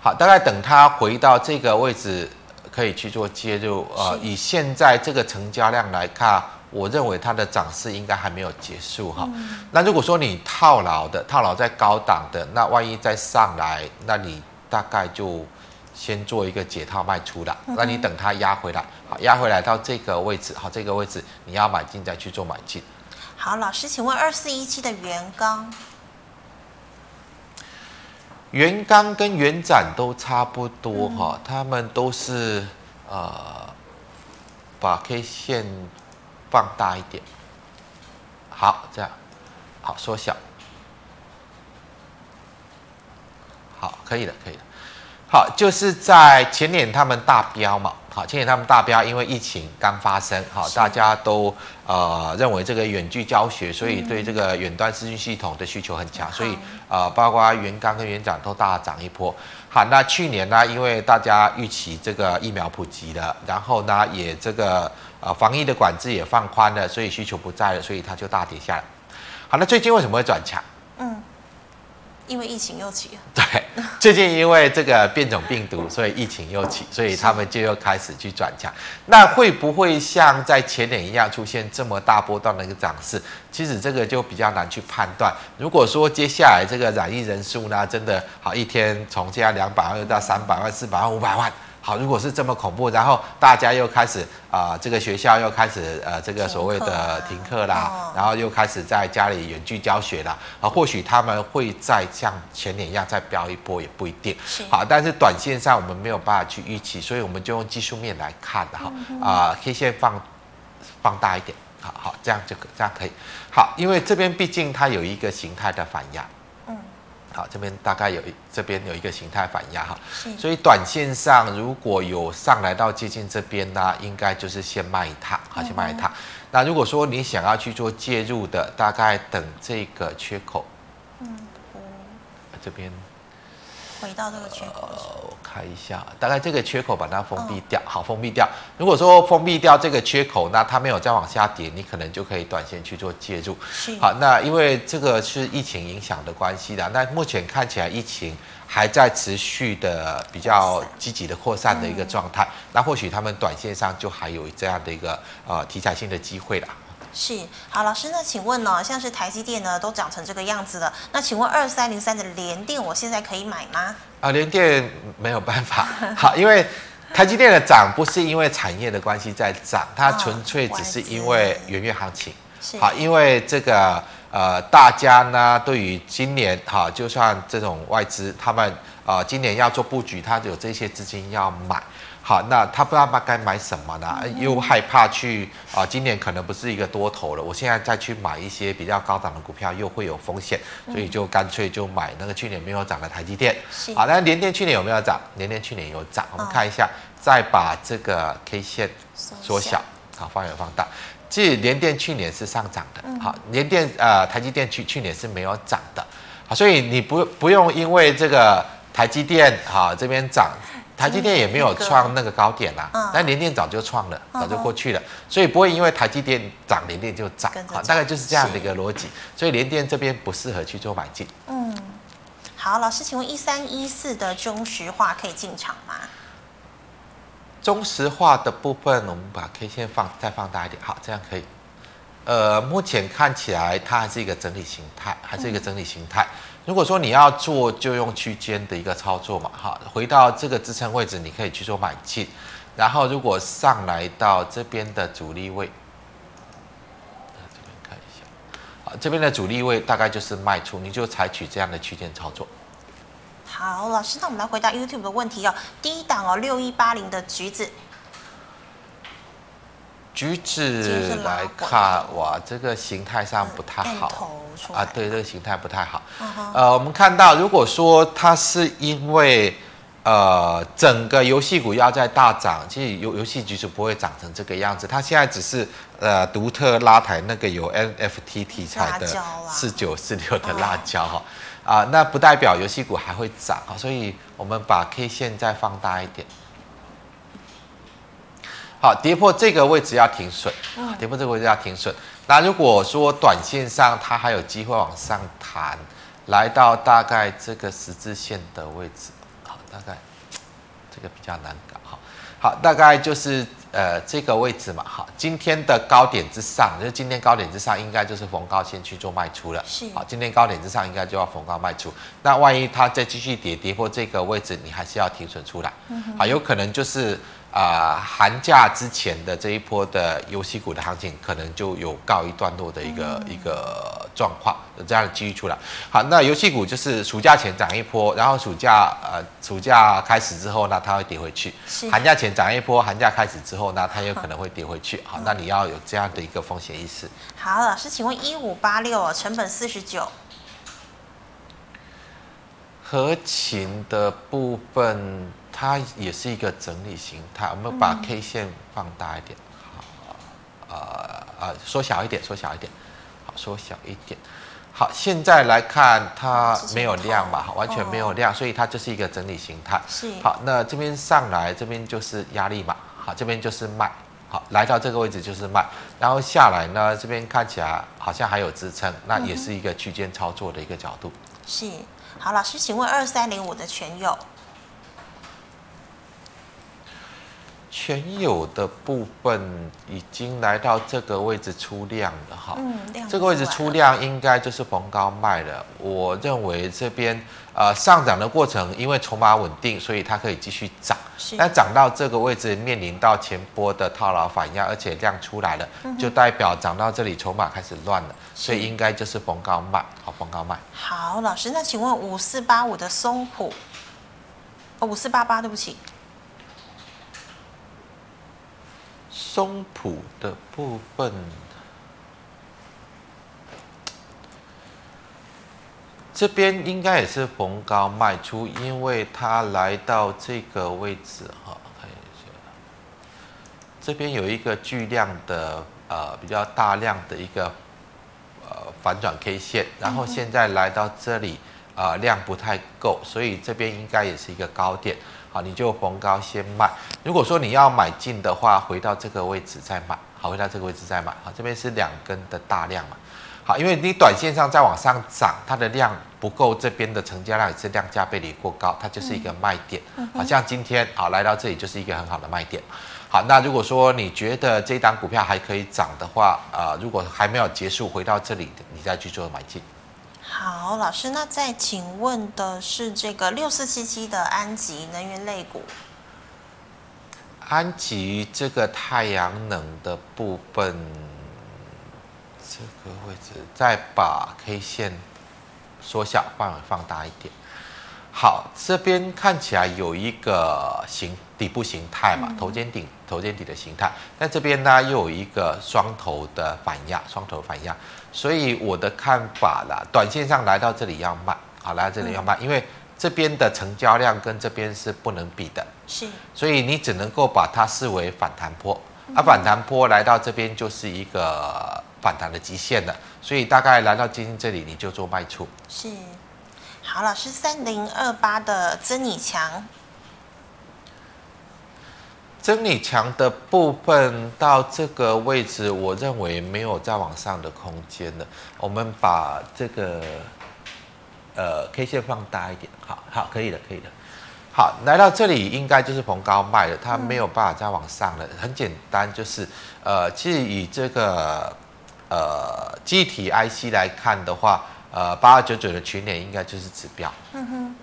好，大概等它回到这个位置。可以去做介入，呃，以现在这个成交量来看，我认为它的涨势应该还没有结束哈。嗯、那如果说你套牢的，套牢在高档的，那万一再上来，那你大概就先做一个解套卖出了。嗯、那你等它压回来，好，压回来到这个位置，好，这个位置你要买进再去做买进。好，老师，请问二四一七的元刚。圆钢跟圆展都差不多哈，他们都是呃，把 K 线放大一点，好，这样，好，缩小，好，可以的，可以的，好，就是在前年他们大标嘛。好，今年他们大标，因为疫情刚发生，好，大家都呃认为这个远距教学，所以对这个远端资讯系统的需求很强，所以呃，包括元刚跟元长都大涨一波。好，那去年呢，因为大家预期这个疫苗普及了，然后呢也这个呃防疫的管制也放宽了，所以需求不在了，所以它就大跌下来。好，那最近为什么会转强？嗯。因为疫情又起，对，(laughs) 最近因为这个变种病毒，所以疫情又起，所以他们就又开始去转强。那会不会像在前年一样出现这么大波段的一个涨势？其实这个就比较难去判断。如果说接下来这个染疫人数呢，真的好一天从这样两百万到三百万、四百万、五百万。好，如果是这么恐怖，然后大家又开始啊、呃，这个学校又开始呃，这个所谓的停课啦，哦、然后又开始在家里远距教学啦，啊，或许他们会再像前年一样再飙一波，也不一定。好，但是短线上我们没有办法去预期，所以我们就用技术面来看的哈。啊、K 线放放大一点，好好，这样就可这样可以。好，因为这边毕竟它有一个形态的反压。好，这边大概有一这边有一个形态反压哈，所以短线上如果有上来到接近这边呢，应该就是先卖一趟，好，先卖一趟。嗯、那如果说你想要去做介入的，大概等这个缺口，嗯，这边。回到这个缺口，呃，我看一下，大概这个缺口把它封闭掉，好，封闭掉。如果说封闭掉这个缺口，那它没有再往下跌，你可能就可以短线去做介入。是好，那因为这个是疫情影响的关系的，那目前看起来疫情还在持续的比较积极的扩散的一个状态，那或许他们短线上就还有这样的一个呃题材性的机会了。是好，老师，那请问呢，像是台积电呢都涨成这个样子了，那请问二三零三的联电，我现在可以买吗？啊，联电没有办法，好，因为台积电的涨不是因为产业的关系在涨，它纯粹只是因为元月行情。是好，因为这个呃，大家呢对于今年哈，就算这种外资他们呃今年要做布局，它有这些资金要买。好，那他不知道他该买什么呢？又害怕去啊，今年可能不是一个多头了。我现在再去买一些比较高档的股票，又会有风险，所以就干脆就买那个去年没有涨的台积电。好，那联电去年有没有涨？联电去年有涨。我们看一下，再把这个 K 线缩小，好，放远放大。其实联电去年是上涨的。好，联电呃，台积电去去年是没有涨的。好，所以你不不用因为这个台积电好这边涨。台积电也没有创那个高点啦，但联电早就创了，早就过去了，所以不会因为台积电涨，联电就涨，好，大概就是这样的一个逻辑。所以联电这边不适合去做买进。嗯，好，老师，请问一三一四的中石化可以进场吗？中石化的部分，我们把 K 线放再放大一点，好，这样可以。呃，目前看起来它还是一个整理形态，还是一个整理形态。如果说你要做，就用区间的一个操作嘛，哈，回到这个支撑位置，你可以去做买进。然后如果上来到这边的阻力位，这边看一下，好，这边的阻力位大概就是卖出，你就采取这样的区间操作。好，老师，那我们来回答 YouTube 的问题哦。第一档哦，六一八零的橘子，橘子来看，哇，这个形态上不太好啊。对，这个形态不太好。Uh. 呃，我们看到，如果说它是因为呃整个游戏股要在大涨，其实游游戏橘子不会涨成这个样子。它现在只是呃独特拉抬那个有 NFT 题材的四九四六的辣椒哈。啊，那不代表游戏股还会涨啊，所以我们把 K 线再放大一点。好，跌破这个位置要停损，跌破这个位置要停损。那如果说短线上它还有机会往上弹，来到大概这个十字线的位置，好，大概 (tsk) 这个比较难搞，好，好，大概就是。呃，这个位置嘛，好，今天的高点之上，就是今天高点之上，应该就是逢高先去做卖出了。是，好，今天高点之上应该就要逢高卖出。那万一它再继续跌，跌破这个位置，你还是要停损出来。嗯，好，有可能就是。啊、呃，寒假之前的这一波的游戏股的行情，可能就有告一段落的一个、嗯、一个状况，有这样的机遇出来。好，那游戏股就是暑假前涨一波，然后暑假呃暑假开始之后呢，它会跌回去。寒假前涨一波，寒假开始之后呢，它有可能会跌回去。好，那你要有这样的一个风险意识。好，老师，请问一五八六成本四十九。合情的部分，它也是一个整理形态。我们把 K 线放大一点，好，呃呃，缩小一点，缩小一点，好，缩小一点。好，现在来看它没有量嘛，完全没有量，所以它就是一个整理形态。是。好，那这边上来，这边就是压力嘛，好，这边就是卖，好，来到这个位置就是卖，然后下来呢，这边看起来好像还有支撑，那也是一个区间操作的一个角度。是。好，老师，请问二三零五的全友，全有的部分已经来到这个位置出量了哈，嗯，这个位置出量应该就是逢高卖了。我认为这边呃上涨的过程，因为筹码稳定，所以它可以继续涨。但涨到这个位置，面临到前波的套牢反压，而且量出来了，就代表涨到这里筹码开始乱了，所以应该就是逢高卖，好，逢高卖。好，老师，那请问五四八五的松普，哦，五四八八，对不起，松浦的部分。这边应该也是逢高卖出，因为它来到这个位置哈，看一下，这边有一个巨量的呃比较大量的一个呃反转 K 线，然后现在来到这里啊、呃、量不太够，所以这边应该也是一个高点，好，你就逢高先卖。如果说你要买进的话，回到这个位置再买，好，回到这个位置再买，好，这边是两根的大量嘛。好，因为你短线上再往上涨，它的量不够，这边的成交量也是量价背离过高，它就是一个卖点。好像今天好来到这里就是一个很好的卖点。好，那如果说你觉得这档股票还可以涨的话，呃，如果还没有结束，回到这里你再去做买进。好，老师，那再请问的是这个六四七七的安吉能源类股。安吉这个太阳能的部分。这个位置再把 K 线缩小范围放大一点。好，这边看起来有一个形底部形态嘛，头肩顶头肩底的形态。那这边呢又有一个双头的反压，双头反压。所以我的看法啦，短线上来到这里要卖，好，来到这里要卖，因为这边的成交量跟这边是不能比的。是。所以你只能够把它视为反弹波，而反弹波来到这边就是一个。反弹的极限了，所以大概来到今天这里，你就做卖出。是，好，老师三零二八的曾你强，增你强的部分到这个位置，我认为没有再往上的空间了。我们把这个呃 K 线放大一点，好好，可以的，可以的。好，来到这里应该就是逢高卖了，它没有办法再往上了。很简单，就是呃，其实以这个。呃，记忆体 IC 来看的话，呃，八二九九的群联应该就是指标。嗯哼。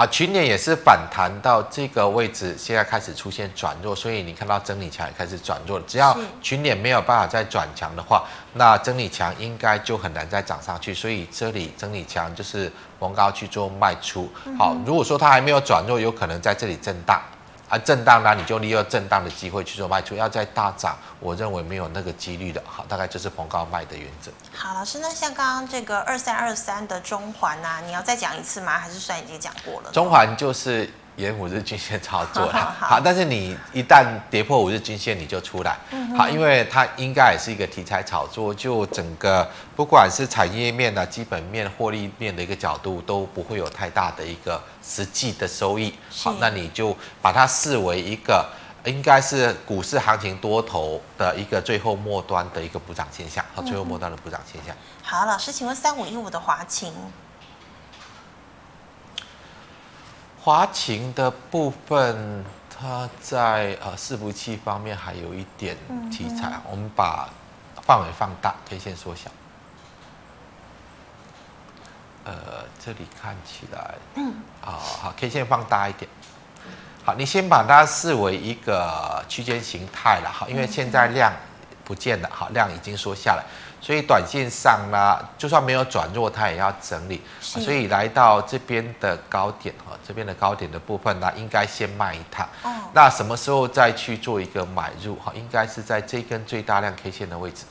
好，群点也是反弹到这个位置，现在开始出现转弱，所以你看到整理强也开始转弱。只要群点没有办法再转强的话，那整理强应该就很难再涨上去。所以这里整理强就是逢高去做卖出。好，如果说它还没有转弱，有可能在这里震荡。啊，震荡呢，你就利用震荡的机会去做卖出，要再大涨，我认为没有那个几率的。好，大概就是逢高卖的原则。好，老师，那像刚刚这个二三二三的中环呐、啊，你要再讲一次吗？还是算已经讲过了？中环就是。沿五日均线操作了，(laughs) 好，好，好，但是你一旦跌破五日均线，你就出来，嗯、好，因为它应该也是一个题材炒作，就整个不管是产业面的、基本面、获利面的一个角度，都不会有太大的一个实际的收益，好，那你就把它视为一个应该是股市行情多头的一个最后末端的一个补涨现象，好，最后末端的补涨现象。好，老师，请问三五一五的华勤。华勤的部分，它在呃伺服器方面还有一点题材。嗯、我们把范围放大，可以先缩小。呃，这里看起来，嗯，啊，好，可以先放大一点。好，你先把它视为一个区间形态了，好，因为现在量不见了，好，量已经缩下来。所以短线上呢，就算没有转弱，它也要整理。所以来到这边的高点哈，这边的高点的部分呢，应该先卖一趟。哦。那什么时候再去做一个买入哈？应该是在这根最大量 K 线的位置。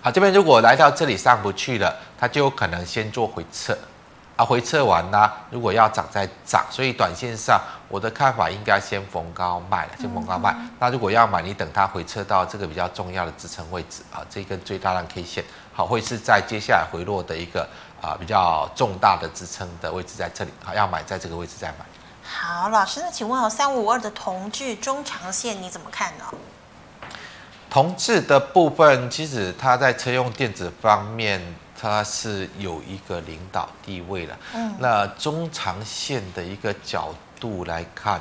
好，这边如果来到这里上不去了，它就有可能先做回撤。啊，回撤完啦，如果要涨再涨，所以短线上我的看法应该先逢高卖了，先逢高卖。嗯、那如果要买，你等它回撤到这个比较重要的支撑位置啊，这根最大量 K 线，好，会是在接下来回落的一个啊比较重大的支撑的位置在这里，好，要买在这个位置再买。好，老师，那请问哦，三五五二的同致中长线你怎么看呢？同致的部分，其实它在车用电子方面。它是有一个领导地位的，嗯，那中长线的一个角度来看，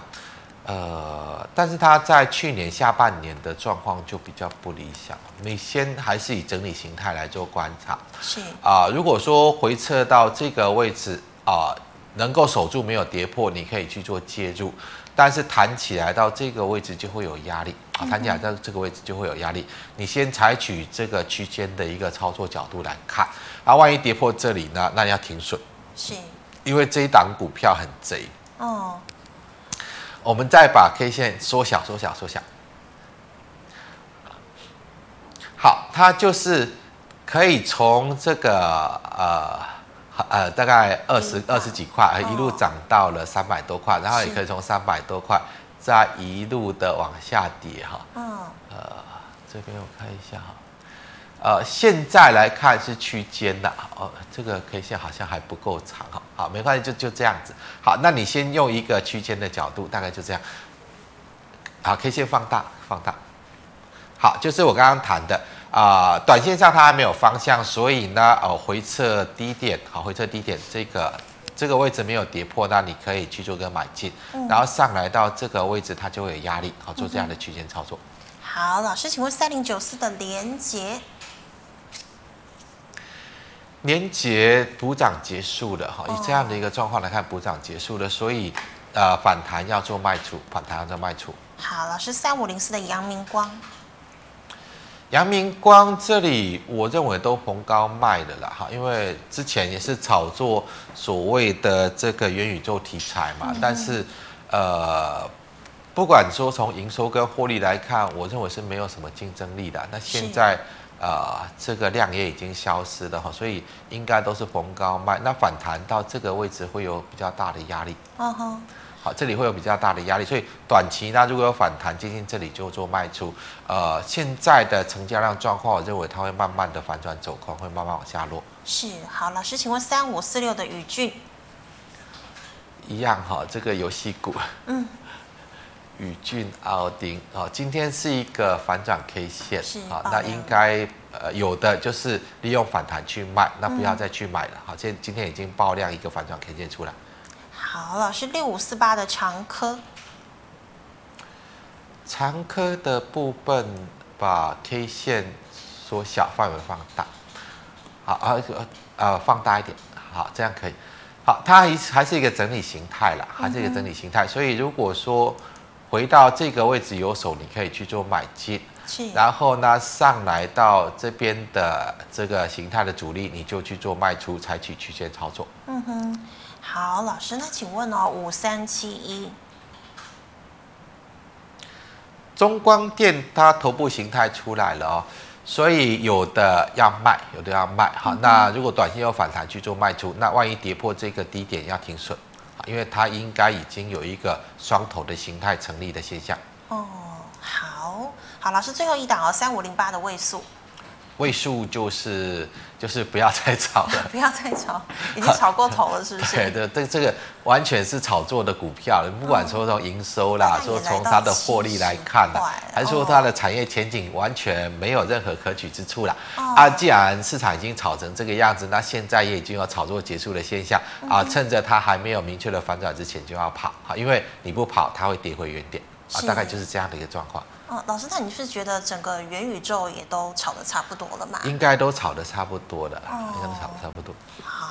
呃，但是它在去年下半年的状况就比较不理想。你先还是以整理形态来做观察，是啊，呃，如果说回撤到这个位置啊，呃，能够守住没有跌破，你可以去做介入。但是弹起来到这个位置就会有压力啊，弹起来到这个位置就会有压力。你先采取这个区间的一个操作角度来看啊，万一跌破这里呢，那你要停损，是，因为这一档股票很贼哦。我们再把 K 线缩小、缩小、缩小。好，它就是可以从这个呃。呃，大概二十二十几块，一路涨到了三百多块，然后也可以从三百多块再一路的往下跌哈。嗯。呃，这边我看一下哈。呃，现在来看是区间的，哦，这个 K 线好像还不够长哈。好，没关系，就就这样子。好，那你先用一个区间的角度，大概就这样。好，K 线放大，放大。好，就是我刚刚谈的。啊、呃，短线上它还没有方向，所以呢，哦，回撤低点，好，回撤低点这个这个位置没有跌破，那你可以去做个买进，嗯、然后上来到这个位置它就会有压力，好，做这样的区间操作。好，老师，请问三零九四的连结，连结补涨结束了，哈，以这样的一个状况来看，补涨结束了，所以呃反弹要做卖出，反弹要做卖出。好，老师，三五零四的阳明光。阳明光这里，我认为都逢高卖的了，哈，因为之前也是炒作所谓的这个元宇宙题材嘛，但是，呃，不管说从营收跟获利来看，我认为是没有什么竞争力的。那现在，呃，这个量也已经消失了哈，所以应该都是逢高卖。那反弹到这个位置会有比较大的压力。嗯哼。好，这里会有比较大的压力，所以短期呢，如果有反弹接近这里就做卖出。呃，现在的成交量状况，我认为它会慢慢的反转走空，会慢慢往下落。是，好，老师，请问三五四六的宇俊，一样哈，这个游戏股，嗯，宇俊奥丁，啊，今天是一个反转 K 线，是啊，那应该呃有的就是利用反弹去卖，那不要再去买了。好，今今天已经爆量一个反转 K 线出来。好，老师，六五四八的长科，长科的部分把 K 线缩小，范围放大，好，呃呃，放大一点，好，这样可以。好，它还还是一个整理形态啦，还是一个整理形态。嗯、所以如果说回到这个位置有手，你可以去做买进。然后呢，上来到这边的这个形态的阻力，你就去做卖出，采取曲线操作。嗯哼。好，老师，那请问哦，五三七一中光电它头部形态出来了哦。所以有的要卖，有的要卖，好，那如果短线有反弹去做卖出，那万一跌破这个低点要停损，因为它应该已经有一个双头的形态成立的现象。哦，好，好，老师最后一档哦，三五零八的位数。位数就是就是不要再炒了，(laughs) 不要再炒，已经炒过头了，是不是？对 (laughs) 对，这这个完全是炒作的股票，不管说从营收啦，说从它的获利来看啦，还是说它的产业前景完全没有任何可取之处啦。啊，既然市场已经炒成这个样子，那现在也已经有炒作结束的现象啊，趁着它还没有明确的反转之前就要跑啊，因为你不跑，它会跌回原点啊，大概就是这样的一个状况。哦，老师，那你是觉得整个元宇宙也都炒得差不多了吗？应该都炒得差不多了，哦、应该都炒得差不多。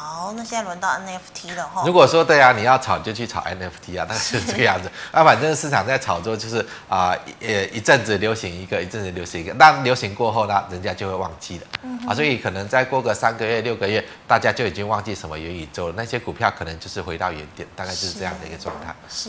好，那现在轮到 NFT 了哈。如果说对啊，你要炒就去炒 NFT 啊，那是 (laughs) 这个样子。那、啊、反正市场在炒作，就是啊，呃，一阵子流行一个，一阵子流行一个。那流行过后呢，人家就会忘记了。嗯、啊，所以可能再过个三个月、六个月，大家就已经忘记什么元宇宙了。那些股票可能就是回到原点，大概就是这样的一个状态。是。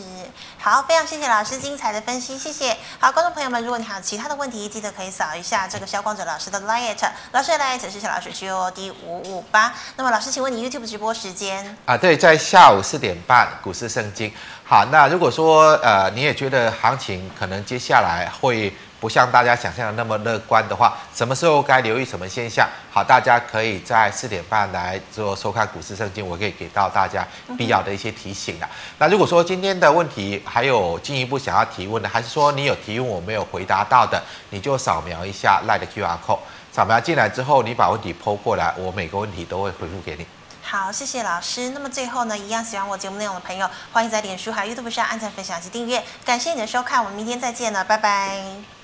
好，非常谢谢老师精彩的分析，谢谢。好，观众朋友们，如果你还有其他的问题，记得可以扫一下这个肖光哲老师的 LINE，老师的 LINE 是小老鼠 G O D 五五八。那么老师，请问你 YouTube 直播时间啊？对，在下午四点半，股市圣经。好，那如果说呃你也觉得行情可能接下来会。不像大家想象的那么乐观的话，什么时候该留意什么现象？好，大家可以在四点半来做收看股市圣经，我可以给到大家必要的一些提醒的。那如果说今天的问题还有进一步想要提问的，还是说你有提问我没有回答到的，你就扫描一下 LINE 的 QR code，扫描进来之后，你把问题 po 过来，我每个问题都会回复给你。好，谢谢老师。那么最后呢，一样喜欢我节目内容的朋友，欢迎在脸书还有 YouTube 上按赞、分享及订阅。感谢你的收看，我们明天再见了，拜拜。